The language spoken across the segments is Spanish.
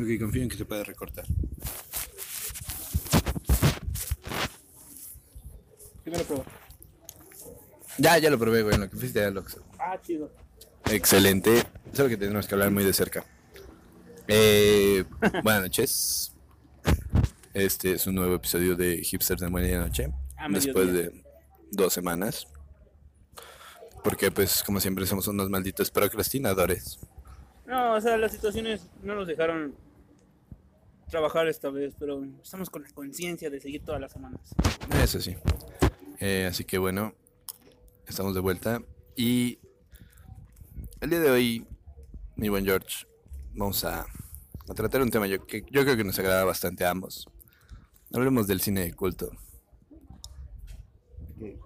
Ok, confío en que se puede recortar. Primero prueba. Ya, ya lo probé, güey, en lo que fuiste al Oxxo. Ah, chido. Excelente. Solo que tenemos que hablar muy de cerca. Eh, buenas noches. Este es un nuevo episodio de Hipsters de Medianoche. A Después mediodía. de dos semanas. Porque, pues, como siempre, somos unos malditos procrastinadores. No, o sea, las situaciones no nos dejaron trabajar esta vez, pero estamos con la conciencia de seguir todas las semanas. Eso sí. Eh, así que bueno, estamos de vuelta. Y el día de hoy, mi buen George, vamos a, a tratar un tema yo, que yo creo que nos agrada bastante a ambos. Hablemos del cine de culto.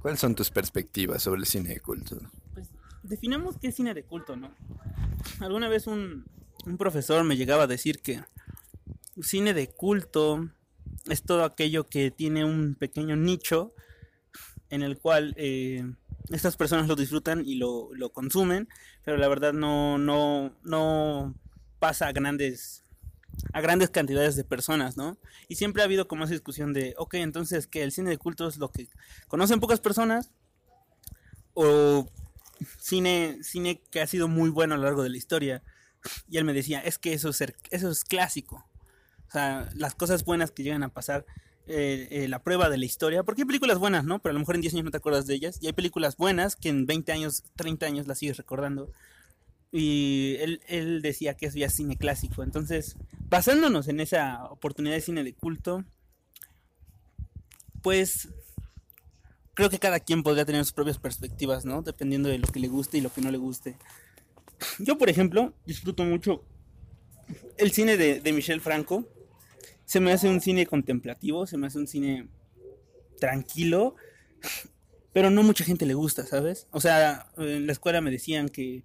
¿Cuáles son tus perspectivas sobre el cine de culto? Pues definamos qué es cine de culto, ¿no? Alguna vez un, un profesor me llegaba a decir que cine de culto es todo aquello que tiene un pequeño nicho en el cual eh, estas personas lo disfrutan y lo, lo consumen, pero la verdad no, no, no pasa a grandes a grandes cantidades de personas, ¿no? Y siempre ha habido como esa discusión de, ok, entonces que el cine de culto es lo que conocen pocas personas o cine, cine que ha sido muy bueno a lo largo de la historia. Y él me decía, es que eso es, eso es clásico. Las cosas buenas que llegan a pasar, eh, eh, la prueba de la historia, porque hay películas buenas, ¿no? Pero a lo mejor en 10 años no te acuerdas de ellas. Y hay películas buenas que en 20 años, 30 años las sigues recordando. Y él, él decía que es cine clásico. Entonces, basándonos en esa oportunidad de cine de culto, pues creo que cada quien podría tener sus propias perspectivas, ¿no? Dependiendo de lo que le guste y lo que no le guste. Yo, por ejemplo, disfruto mucho el cine de, de Michel Franco. Se me hace un cine contemplativo, se me hace un cine tranquilo, pero no mucha gente le gusta, ¿sabes? O sea, en la escuela me decían que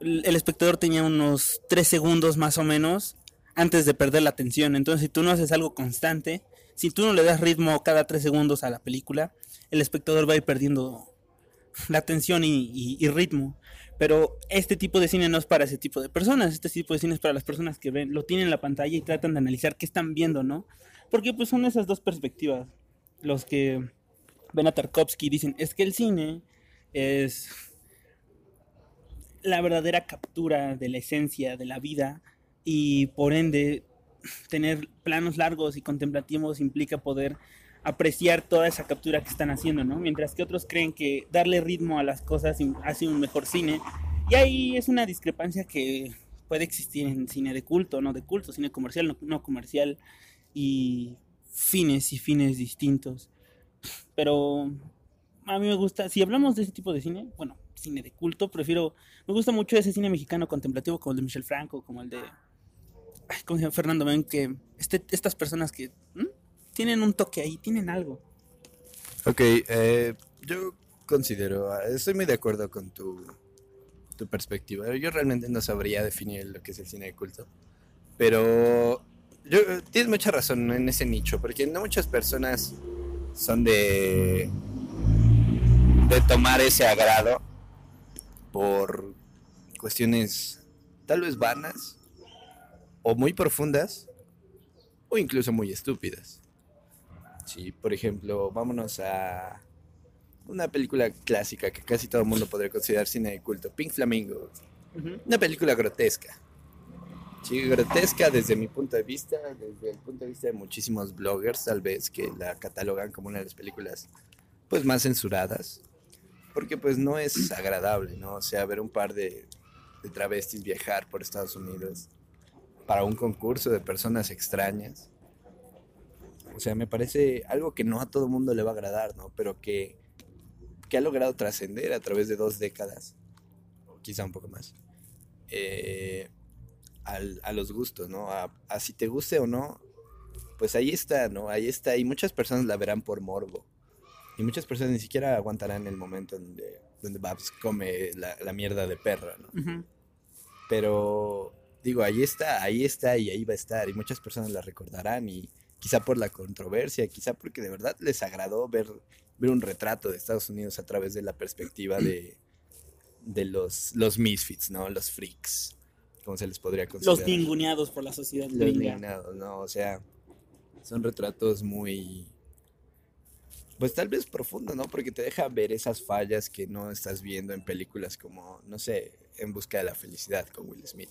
el espectador tenía unos tres segundos más o menos antes de perder la atención. Entonces, si tú no haces algo constante, si tú no le das ritmo cada tres segundos a la película, el espectador va a ir perdiendo la atención y, y- y ritmo. Pero este tipo de cine no es para ese tipo de personas. Este tipo de cine es para las personas que ven, lo tienen en la pantalla y tratan de analizar qué están viendo, ¿no? Porque pues son esas dos perspectivas. Los que ven a Tarkovsky y dicen, es que el cine es la verdadera captura de la esencia de la vida y por ende tener planos largos y contemplativos implica poder apreciar toda esa captura que están haciendo, ¿no? Mientras que otros creen que darle ritmo a las cosas hace un mejor cine. Y ahí es una discrepancia que puede existir en cine de culto, no de culto, cine comercial, no, no comercial, y fines y fines distintos. Pero a mí me gusta, si hablamos de ese tipo de cine, bueno, cine de culto, prefiero, me gusta mucho ese cine mexicano contemplativo como el de Michel Franco, como el de, ¿cómo se llama? Fernando Ben, que este, estas personas que. Tienen un toque ahí, tienen algo. Ok, eh, yo considero, estoy muy de acuerdo con tu, tu perspectiva. Yo realmente no sabría definir lo que es el cine de culto. Pero tienes mucha razón en ese nicho, porque no muchas personas son de, de tomar ese agrado por cuestiones tal vez vanas o muy profundas o incluso muy estúpidas. Sí, por ejemplo, vámonos a una película clásica que casi todo el mundo podría considerar cine de culto, Pink Flamingo. Una película grotesca. Sí, grotesca desde mi punto de vista, desde el punto de vista de muchísimos bloggers, tal vez, que la catalogan como una de las películas pues más censuradas. Porque pues no es agradable, ¿no? O sea, ver un par de, de travestis viajar por Estados Unidos para un concurso de personas extrañas. O sea, me parece algo que no a todo mundo le va a agradar, ¿no? Pero que, que ha logrado trascender a través de dos décadas, o quizá un poco más, eh, al- a los gustos, ¿no? A, a si te guste o no, pues ahí está, ¿no? Ahí está. Y muchas personas la verán por morbo. Y muchas personas ni siquiera aguantarán el momento donde, donde Babs come la, la mierda de perra, ¿no? Pero digo, ahí está, ahí está y ahí va a estar. Y muchas personas la recordarán y quizá por la controversia, quizá porque de verdad les agradó ver, ver un retrato de Estados Unidos a través de la perspectiva de, de los, los misfits, ¿no? Los freaks. como se les podría considerar. Los ninguneados por la sociedad Los gringa. ninguneados, ¿no? O sea, son retratos muy... Pues tal vez profundo, ¿no? Porque te deja ver esas fallas que no estás viendo en películas como, no sé, En Busca de la Felicidad con Will Smith.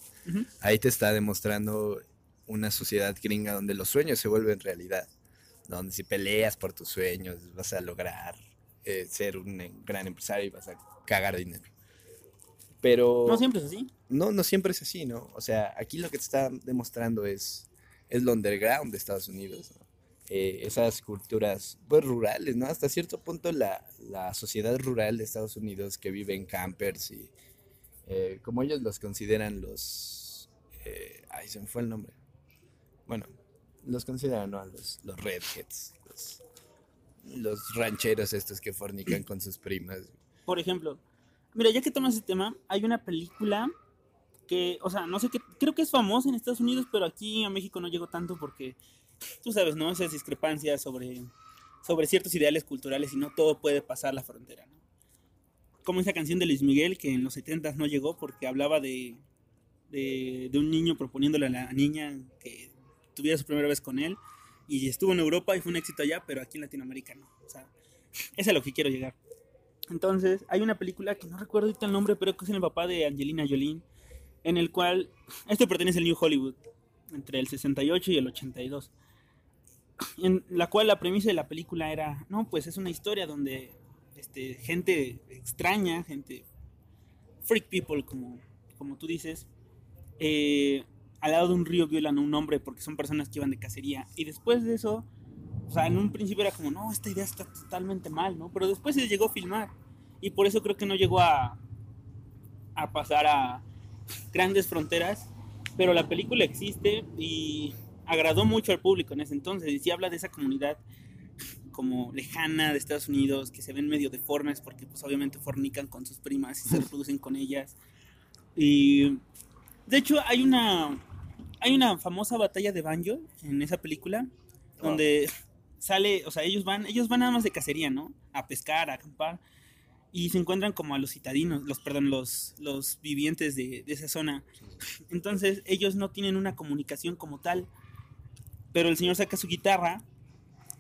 Ahí te está demostrando una sociedad gringa donde los sueños se vuelven realidad. Donde si peleas por tus sueños vas a lograr eh, ser un eh, gran empresario y vas a cagar dinero. Pero No siempre es así. no, no siempre es así, ¿no? O sea, aquí lo que te está demostrando es, es lo underground de Estados Unidos, ¿no? Eh, esas culturas, pues, rurales, ¿no? Hasta cierto punto la, la sociedad rural de Estados Unidos que vive en campers y, eh, como ellos los consideran los... eh, ay, se me fue el nombre. Bueno, los consideran, ¿no? Los, los redheads, los, rancheros estos que fornican con sus primas. Por ejemplo, mira, ya que tomas ese tema, hay una película que, o sea, no sé qué, creo que es famosa en Estados Unidos, pero aquí a México no llegó tanto porque, tú sabes, ¿no? Esas discrepancias sobre, sobre ciertos ideales culturales y no todo puede pasar la frontera, ¿no? Como esa canción de Luis Miguel que en los 70 no llegó porque hablaba de, de, de un niño proponiéndole a la niña que tuviera su primera vez con él y estuvo en Europa y fue un éxito allá, pero aquí en Latinoamérica no. O sea, es a lo que quiero llegar. Entonces, hay una película que no recuerdo ahorita el nombre, pero que es el papá de Angelina Jolie, en el cual, esto pertenece al New Hollywood, entre el 68 y el 82, en la cual la premisa de la película era, no, pues es una historia donde este, gente extraña, gente freak people, como, como tú dices, eh, al lado de un río violan a un hombre porque son personas que iban de cacería. Y después de eso, o sea, en un principio era como, no, esta idea está totalmente mal, ¿no? Pero después se llegó a filmar. Y por eso creo que no llegó a, a pasar a grandes fronteras. Pero la película existe y agradó mucho al público en ese entonces. Y habla de esa comunidad como lejana de Estados Unidos, que se ven medio deformes porque pues obviamente fornican con sus primas y se reproducen con ellas. Y de hecho hay una hay una famosa batalla de banjo en esa película donde sale, o sea, ellos van, ellos van nada más de cacería, ¿no? A pescar, a acampar y se encuentran como a los citadinos, los perdón, los los vivientes de, de esa zona. Entonces, ellos no tienen una comunicación como tal. Pero el señor saca su guitarra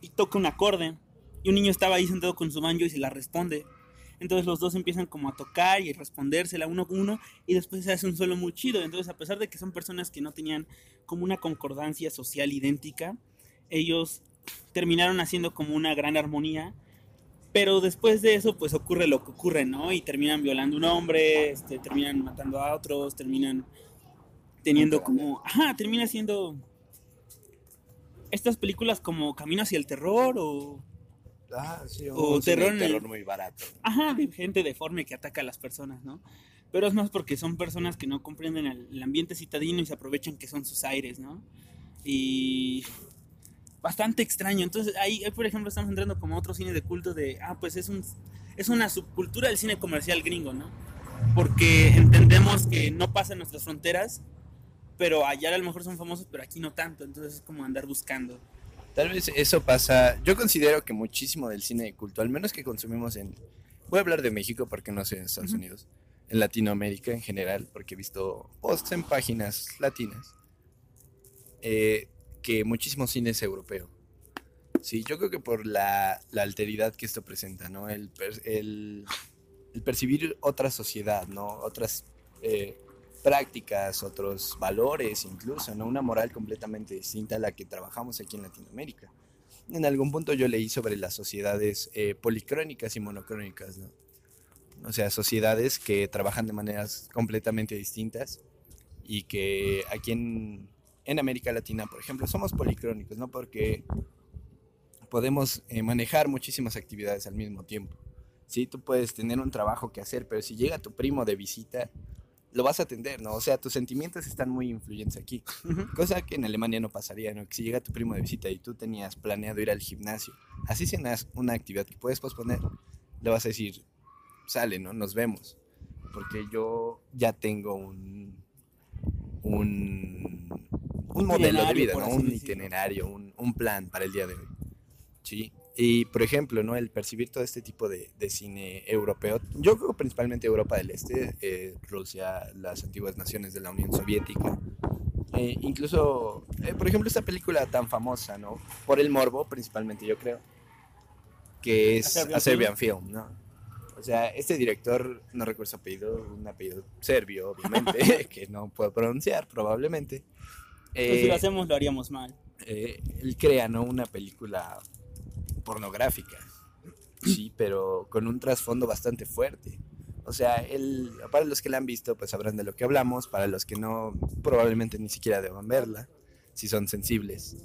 y toca un acorde y un niño estaba ahí sentado con su banjo y se la responde. Entonces los dos empiezan como a tocar y respondérsela uno a uno y después se hace un solo muy chido. Entonces a pesar de que son personas que no tenían como una concordancia social idéntica, ellos terminaron haciendo como una gran armonía. Pero después de eso pues ocurre lo que ocurre, ¿no? Y terminan violando a un hombre, este, terminan matando a otros, terminan teniendo como... Ajá, termina siendo estas películas como Camino hacia el terror o Ah, sí, O terror el- terror muy barato. Ajá, de gente deforme que ataca a las personas, ¿no? Pero es más porque son personas que no comprenden el, el ambiente citadino y se aprovechan que son sus aires, ¿no? Y bastante extraño. Entonces ahí, ahí, por ejemplo, estamos entrando como a otro cine de culto de, ah, pues es, un, es una subcultura del cine comercial gringo, ¿no? Porque entendemos que no pasa en nuestras fronteras, pero allá a lo mejor son famosos, pero aquí no tanto. Entonces es como andar buscando. Tal vez eso pasa. Yo considero que muchísimo del cine de culto, al menos que consumimos en. Voy a hablar de México porque no sé en Estados. Unidos. En Latinoamérica en general, porque he visto posts en páginas latinas. eh, que muchísimo cine es europeo. Sí, yo creo que por la, la alteridad que esto presenta, ¿no? El, per- el, el percibir otra sociedad, ¿no? Otras eh, prácticas, otros valores incluso, ¿no? Una moral completamente distinta a la que trabajamos aquí en Latinoamérica. En algún punto yo leí sobre las sociedades eh, policrónicas y monocrónicas, ¿no? O sea, sociedades que trabajan de maneras completamente distintas y que aquí en, en América Latina, por ejemplo, somos policrónicos, ¿no? Porque podemos eh, manejar muchísimas actividades al mismo tiempo. Sí, tú puedes tener un trabajo que hacer, pero si llega tu primo de visita, lo vas a atender, ¿no? O sea, tus sentimientos están muy influyentes aquí. Cosa que en Alemania no pasaría, ¿no? Que si llega tu primo de visita y tú tenías planeado ir al gimnasio, así sea una, una actividad que puedes posponer, le vas a decir, sale, ¿no? Nos vemos. Porque yo ya tengo un, un, un modelo de vida, ¿no? Un itinerario, un, un plan para el día de hoy. Sí. Y, por ejemplo, ¿no? El percibir todo este tipo de, de cine europeo, yo creo principalmente Europa del Este, eh, Rusia, las antiguas naciones de la Unión Soviética, eh, incluso, eh, por ejemplo, esta película tan famosa, ¿no? Por el morbo, principalmente, yo creo, que es A Serbian, Film, ¿no? O sea, este director, no recuerdo su apellido, un apellido serbio, obviamente, que no puedo pronunciar, probablemente. Pues si lo hacemos, lo haríamos mal. él crea, ¿no? Una película pornográfica, sí, pero con un trasfondo bastante fuerte. O sea, él, para los que la han visto, pues sabrán de lo que hablamos, para los que no, probablemente ni siquiera deban verla, si son sensibles.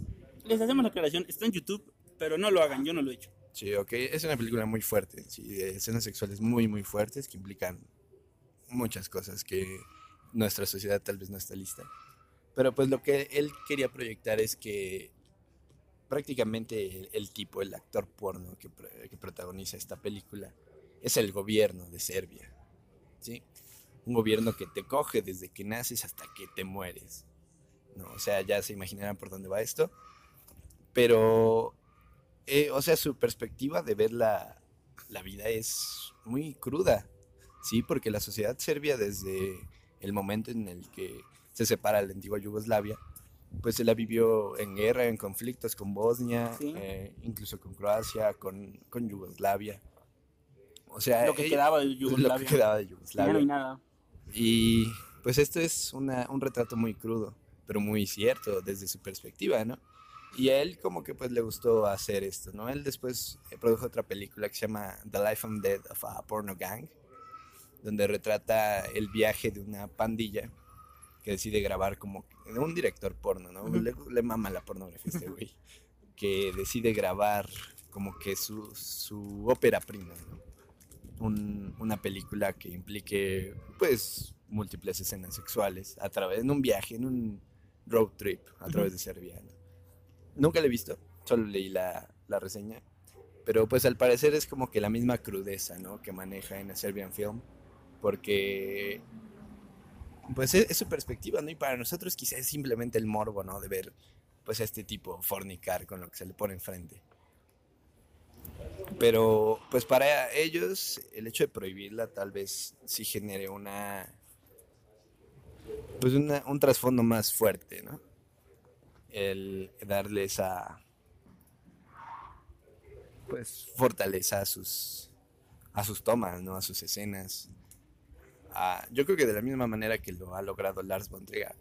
Les hacemos la aclaración, está en YouTube, pero no lo hagan, yo no lo he hecho. Sí, ok, es una película muy fuerte, sí, de escenas sexuales muy, muy fuertes que implican muchas cosas que nuestra sociedad tal vez no está lista. Pero pues lo que él quería proyectar es que prácticamente el, tipo, el actor porno que, protagoniza esta película, es el gobierno de Serbia. ¿sí? Un gobierno que te coge desde que naces hasta que te mueres. ¿no? O sea, ya se imaginarán por dónde va esto. Pero, eh, o sea, su perspectiva de ver la, la vida es muy cruda. Sí, porque la sociedad serbia desde el momento en el que se separa la antigua Yugoslavia, pues se la vivió en guerra, en conflictos con Bosnia, eh, incluso con Croacia, con, con, Yugoslavia. O sea, lo que quedaba de Yugoslavia. Lo que quedaba de Yugoslavia. no nada. Y pues esto es una, un retrato muy crudo, pero muy cierto desde su perspectiva, ¿no? Y a él como que pues le gustó hacer esto, ¿no? Él después eh, produjo otra película que se llama The Life and Death of a Porno Gang, donde retrata el viaje de una pandilla que decide grabar como un director porno, ¿no? le, mama la pornografía este güey. que decide grabar como que su, su ópera prima, ¿no? una película que implique, pues, múltiples escenas sexuales a través, en un viaje, en un road trip a través de Serbia. Nunca la he visto, solo leí la, la, reseña. Pero pues al parecer es como que la misma crudeza, ¿no? Que maneja en la Serbian Film. Porque pues es, su perspectiva, ¿no? Y para nosotros quizás es simplemente el morbo, ¿no? De ver, pues, a este tipo fornicar con lo que se le pone enfrente. Pero, pues, para ellos, el hecho de prohibirla tal vez sí genere una... Pues un trasfondo más fuerte, ¿no? El darle esa... Pues fortaleza a sus, a sus tomas, ¿no? A sus escenas yo creo que de la misma manera que lo ha logrado Lars von Trier.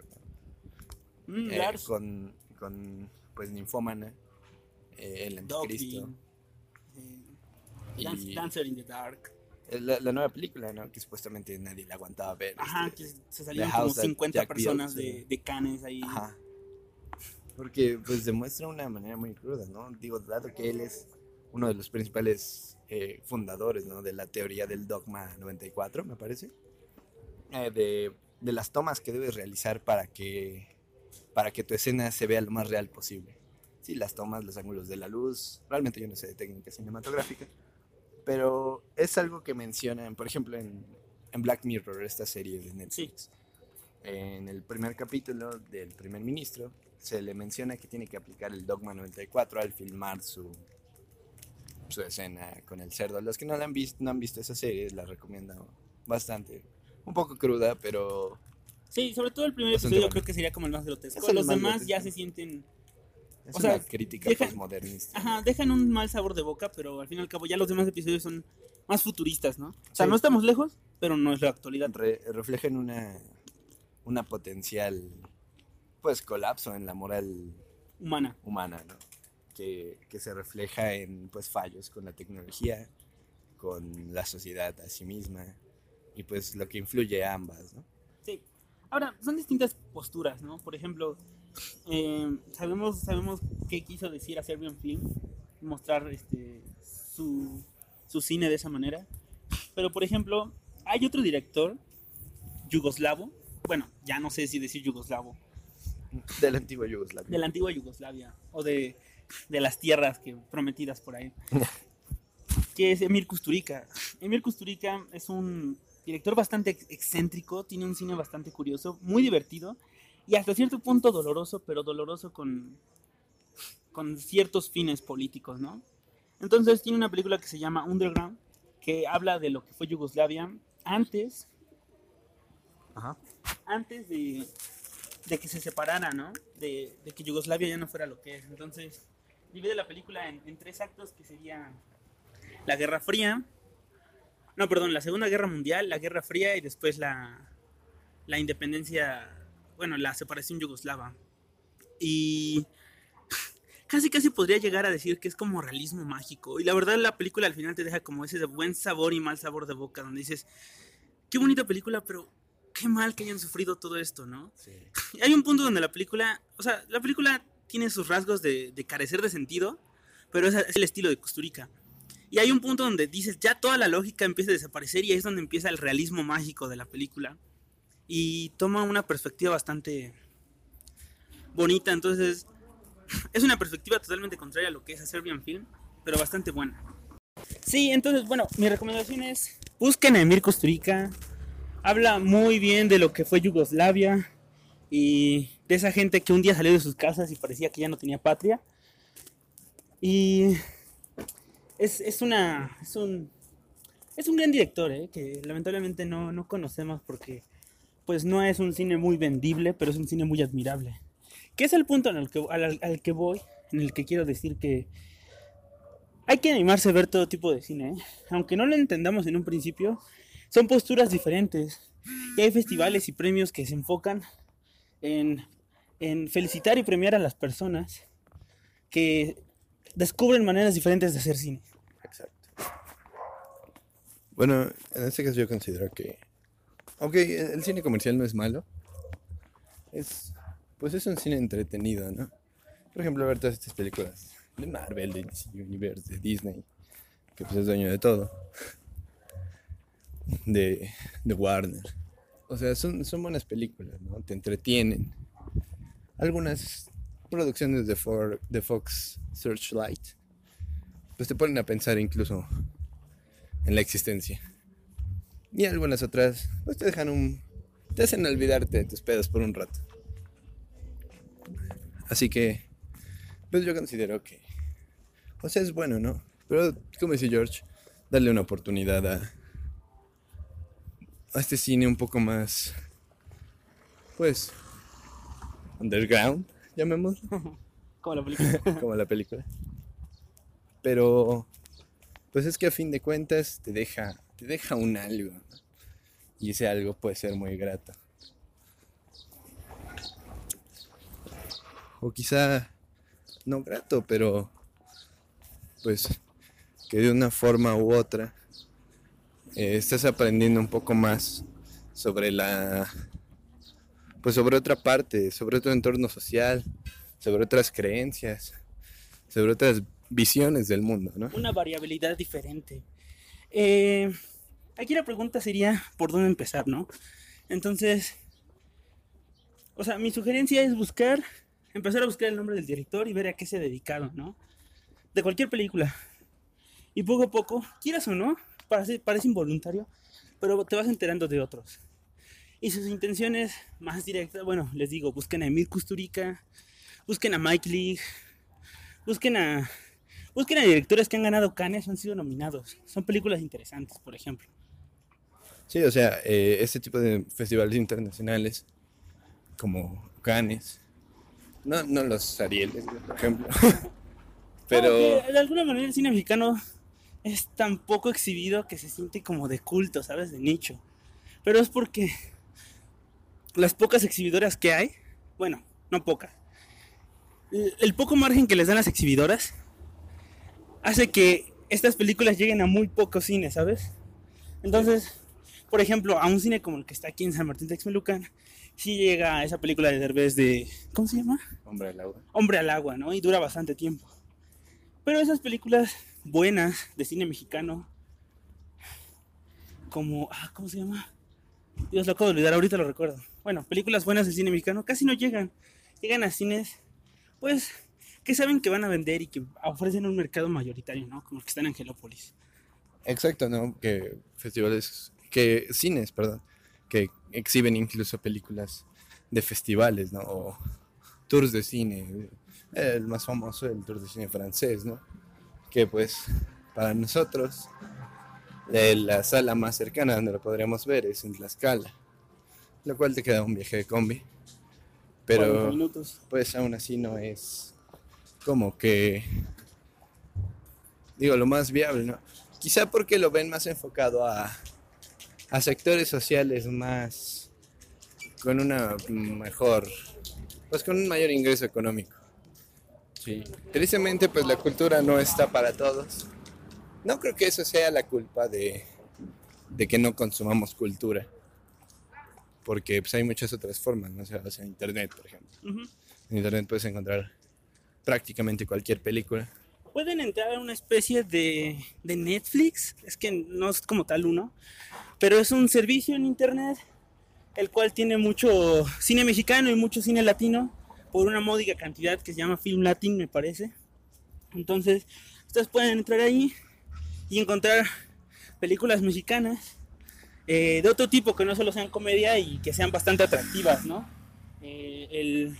Mm, eh, con, con, pues, Ninfómana, eh, El Anticristo. Eh, Dancer in the Dark. La, nueva película, ¿no? Que supuestamente nadie la aguantaba ver. Ajá, este, que se salían como 50 personas de, de, canes ahí. Ajá. Porque pues demuestra una manera muy cruda, ¿no? Digo, dado que él es uno de los principales fundadores, ¿no? De la teoría del dogma 94, me parece. Eh, de, de, las tomas que debes realizar para que, para que tu escena se vea lo más real posible. Sí, las tomas, los ángulos de la luz, realmente yo no sé de técnica cinematográfica, pero es algo que mencionan, por ejemplo, en, en Black Mirror, esta serie de Netflix. En el primer capítulo del primer ministro se le menciona que tiene que aplicar el Dogma 94 al filmar su, su escena con el cerdo. Los que no, la han, visto, no han visto esa serie, la recomiendo bastante un poco cruda, pero... Sí, sobre todo el primer episodio creo que sería como el más grotesco. Los demás ya se sienten... Es o sea, crítica dejan, postmodernista. Ajá, dejan un mal sabor de boca, pero al fin y al cabo ya los demás episodios son más futuristas, ¿no? O sea, no estamos lejos, pero no es la actualidad. reflejan una, una potencial, pues, colapso en la moral humana. Humana, ¿no? Que, que se refleja en, pues, fallos con la tecnología, con la sociedad a sí misma, y pues lo que influye a ambas, ¿no? Sí. Ahora, son distintas posturas, ¿no? Por ejemplo, eh, sabemos, sabemos qué quiso decir a Serbian Film, mostrar este, su, su cine de esa manera. Pero, por ejemplo, hay otro director, yugoslavo, bueno, ya no sé si decir yugoslavo. De la antigua Yugoslavia. De la antigua Yugoslavia, o de, de las tierras que prometidas por ahí. que es Emir Kusturica. Emir Kusturica es un director bastante excéntrico, tiene un cine bastante curioso, muy divertido y hasta cierto punto doloroso, pero doloroso con, con ciertos fines políticos, ¿no? Entonces tiene una película que se llama Underground, que habla de lo que fue Yugoslavia antes, Ajá. antes de, de que se separara, ¿no? De, de que Yugoslavia ya no fuera lo que es. Entonces divide la película en, en tres actos que serían la Guerra Fría, no, perdón, la Segunda Guerra Mundial, la Guerra Fría y después la, la independencia, bueno, la separación yugoslava. Y casi casi podría llegar a decir que es como realismo mágico. Y la verdad la película al final te deja como ese de buen sabor y mal sabor de boca, donde dices, qué bonita película, pero qué mal que hayan sufrido todo esto, ¿no? Sí. Y hay un punto donde la película, o sea, la película tiene sus rasgos de, de carecer de sentido, pero es, es el estilo de Kusturica. Y hay un punto donde dices, ya toda la lógica empieza a desaparecer y es donde empieza el realismo mágico de la película. Y toma una perspectiva bastante bonita, entonces es una perspectiva totalmente contraria a lo que es a Serbian Film, pero bastante buena. Sí, entonces, bueno, mi recomendación es, busquen a Emir Kusturica, habla muy bien de lo que fue Yugoslavia y de esa gente que un día salió de sus casas y parecía que ya no tenía patria. Y es, es una. Es un. Es un gran director, ¿eh? que lamentablemente no, no conocemos porque pues no es un cine muy vendible, pero es un cine muy admirable. Que es el punto en el que, al, al que voy, en el que quiero decir que hay que animarse a ver todo tipo de cine. ¿eh? Aunque no lo entendamos en un principio, son posturas diferentes. Y hay festivales y premios que se enfocan en, en felicitar y premiar a las personas que descubren maneras diferentes de hacer cine. Exacto. Bueno, en este caso yo considero que, aunque el cine comercial no es malo, es, pues es un cine entretenido, ¿no? Por ejemplo, ver todas estas películas de Marvel, de Universe, de Disney, que pues es dueño de todo, de, de Warner. O sea, son, son buenas películas, ¿no? Te entretienen. Algunas producciones de, For- Fox Searchlight, pues te ponen a pensar incluso en la existencia. Y algunas otras, pues te dejan un. te hacen olvidarte de tus pedos por un rato. Así que, pues yo considero que. O sea, es bueno, ¿no? Pero, como dice George, darle una oportunidad a. a este cine un poco más. pues. underground, llamémoslo Como la película. como la película. Pero pues es que a fin de cuentas te deja te deja un algo. ¿no? Y ese algo puede ser muy grato. O quizá no grato, pero pues que de una forma u otra eh, estás aprendiendo un poco más sobre la pues sobre otra parte, sobre otro entorno social, sobre otras creencias, sobre otras visiones del mundo, ¿no? Una variabilidad diferente. Eh, aquí la pregunta sería por dónde empezar, ¿no? Entonces, o sea, mi sugerencia es buscar, empezar a buscar el nombre del director y ver a qué se dedicaron, ¿no? De cualquier película. Y poco a poco, quieras o no, parece, parece involuntario, pero te vas enterando de otros. Y sus intenciones más directas, bueno, les digo, busquen a Emir Kusturica, busquen a Mike Leigh, busquen a busquen a directores que han ganado Cannes o han sido nominados. Son películas interesantes, por ejemplo. Sí, o sea, eh, este tipo de festivales internacionales, como Cannes, no, no los Arieles, por ejemplo, pero de alguna manera el cine mexicano es tan poco exhibido que se siente como de culto, ¿sabes? De nicho. Pero es porque las pocas exhibidoras que hay, bueno, no pocas, el, poco margen que les dan las exhibidoras hace que estas películas lleguen a muy pocos cines, ¿sabes? Entonces, por ejemplo, a un cine como el que está aquí en San Martín Texmelucan, sí llega esa película de Derbez de, ¿cómo se llama? hombre al agua. Hombre al agua, ¿no? Y dura bastante tiempo. Pero esas películas buenas de cine mexicano, como, ah, ¿cómo se llama? Dios, lo acabo de olvidar, ahorita lo recuerdo. Bueno, películas buenas del cine mexicano casi no llegan. Llegan a cines, pues, que saben que van a vender y que ofrecen un mercado mayoritario, ¿no? Como el que está en Angelópolis. Exacto, ¿no? Que festivales, que cines, perdón, que exhiben incluso películas de festivales, ¿no? O tours de cine. El más famoso, el tour de cine francés, ¿no? que pues para nosotros eh, la sala más cercana donde lo podríamos ver es en Tlaxcala, lo cual te queda un viaje de combi, 40 pero minutos. pues aún así no es como que digo lo más viable, ¿no? Quizá porque lo ven más enfocado a, a sectores sociales más con una mejor pues con un mayor ingreso económico. Sí. Tristemente pues la cultura no está para todos. No creo que eso sea la culpa de, de que no consumamos cultura. Porque pues hay muchas otras formas, ¿no? O sea, sea, internet, por ejemplo. Ujú. En internet puedes encontrar prácticamente cualquier película. Pueden entrar a una especie de, de Netflix, es que no es como tal uno, pero es un servicio en internet el cual tiene mucho cine mexicano y mucho cine latino por una módica cantidad que se llama Film Latin, me parece. Entonces, ustedes pueden entrar ahí y encontrar películas mexicanas eh, de otro tipo que no solo sean comedia y que sean bastante atractivas, ¿no? Eh, el-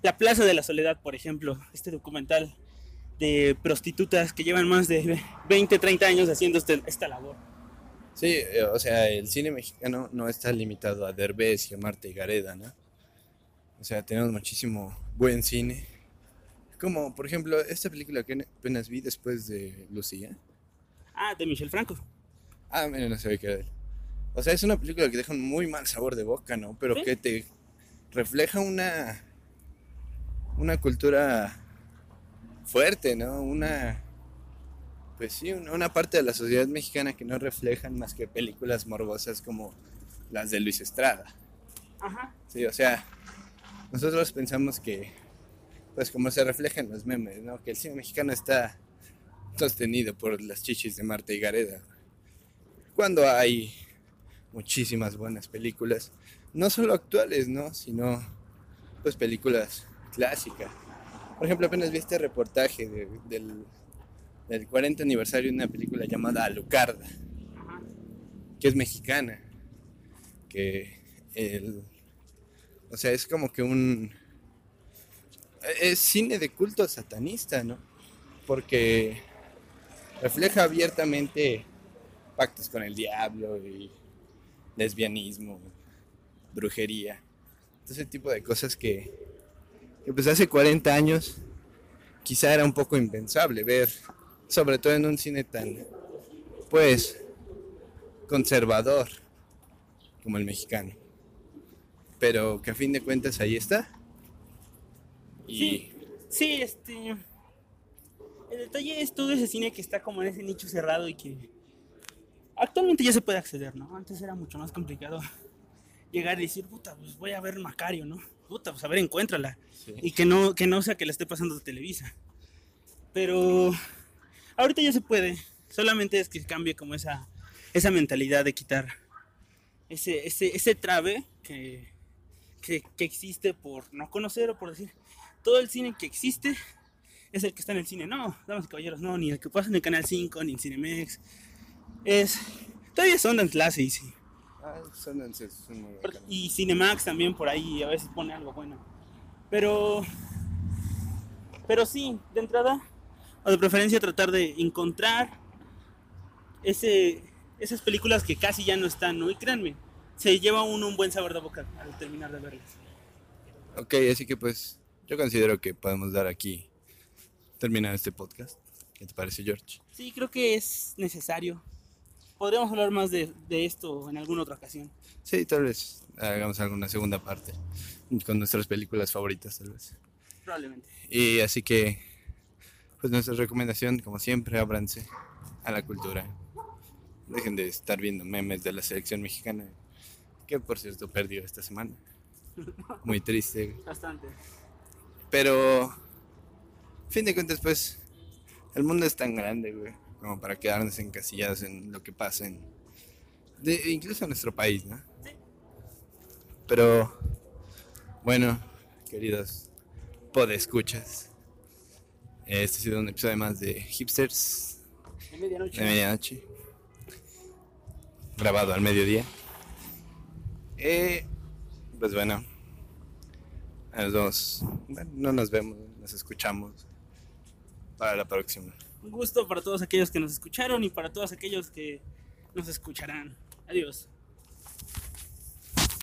la Plaza de la Soledad, por ejemplo, este documental de prostitutas que llevan más de 20, 30 años haciendo este- esta labor. Sí, eh, o sea, el cine mexicano no está limitado a Derbez y a Marta y Gareda, ¿no? O sea, tenemos muchísimo buen cine. Como, por ejemplo, esta película que apenas vi después de Lucía. Ah, de Michel Franco. Ah, mira, no se ve que era él. O sea, es una película que deja un muy mal sabor de boca, ¿no? Pero Sí. que te refleja una una cultura fuerte, ¿no? Una pues sí, una, una parte de la sociedad mexicana que no reflejan más que películas morbosas como las de Luis Estrada. Ajá. Sí, o sea, nosotros pensamos que pues como se refleja en los memes, ¿no? Que el cine mexicano está sostenido por las chichis de Marta y Gareda. Cuando hay muchísimas buenas películas, no solo actuales, ¿no? Sino pues películas clásicas. Por ejemplo, apenas vi este reportaje de- del, del 40 aniversario de una película llamada Alucarda, que es mexicana, que el, o sea, es como que un, es cine de culto satanista, ¿no? Porque refleja abiertamente pactos con el diablo y lesbianismo, brujería, todo ese tipo de cosas que, pues hace 40 años quizá era un poco impensable ver, sobre todo en un cine tan, pues, conservador como el mexicano. Pero que a fin de cuentas ahí está. Y Sí. Sí, este. El detalle es todo ese cine que está como en ese nicho cerrado y que actualmente ya se puede acceder, ¿no? Antes era mucho más complicado llegar y decir, puta, pues voy a ver Macario, ¿no? Puta, pues a ver, encuéntrala. Sí. Y que no, que no sea que la esté pasando de Televisa. Pero ahorita ya se puede. Solamente es que cambie como esa, esa mentalidad de quitar ese, ese, ese trabe que, que, que existe por no conocer o por decir todo el cine que existe es el que está en el cine. No, damas y caballeros, no, ni el que pasa en el Canal 5, ni en Cinemex. Es. Todavía clase y sí. Ah, Sundance es un muy. Y Cinemax también por ahí a veces pone algo bueno. Pero. Pero sí, de entrada, o de preferencia tratar de encontrar ese, esas películas que casi ya no están, ¿no? Y créanme, se lleva uno un buen sabor de boca al terminar de verlas. Ok, así que pues yo considero que podemos dar aquí, terminar este podcast. ¿Qué te parece, George? Sí, creo que es necesario. Podríamos hablar más de, de esto en alguna otra ocasión. Sí, tal vez hagamos alguna segunda parte con nuestras películas favoritas, tal vez. Probablemente. Y así que, pues nuestra recomendación, como siempre, ábranse a la cultura. Dejen de estar viendo memes de la selección mexicana, que por cierto perdió esta semana. Muy triste. Bastante. Pero, fin de cuentas, pues, el mundo es tan grande, güey, como para quedarnos encasillados en lo que pasa en, de- incluso en nuestro país, ¿no? Sí. Pero, bueno, queridos podescuchas, este ha sido un episodio más de Hipsters De medianoche. de medianoche, grabado al mediodía. Eh, pues bueno, nos vemos, bueno, no nos vemos, nos escuchamos para la próxima. Un gusto para todos aquellos que nos escucharon y para todos aquellos que nos escucharán. Adiós.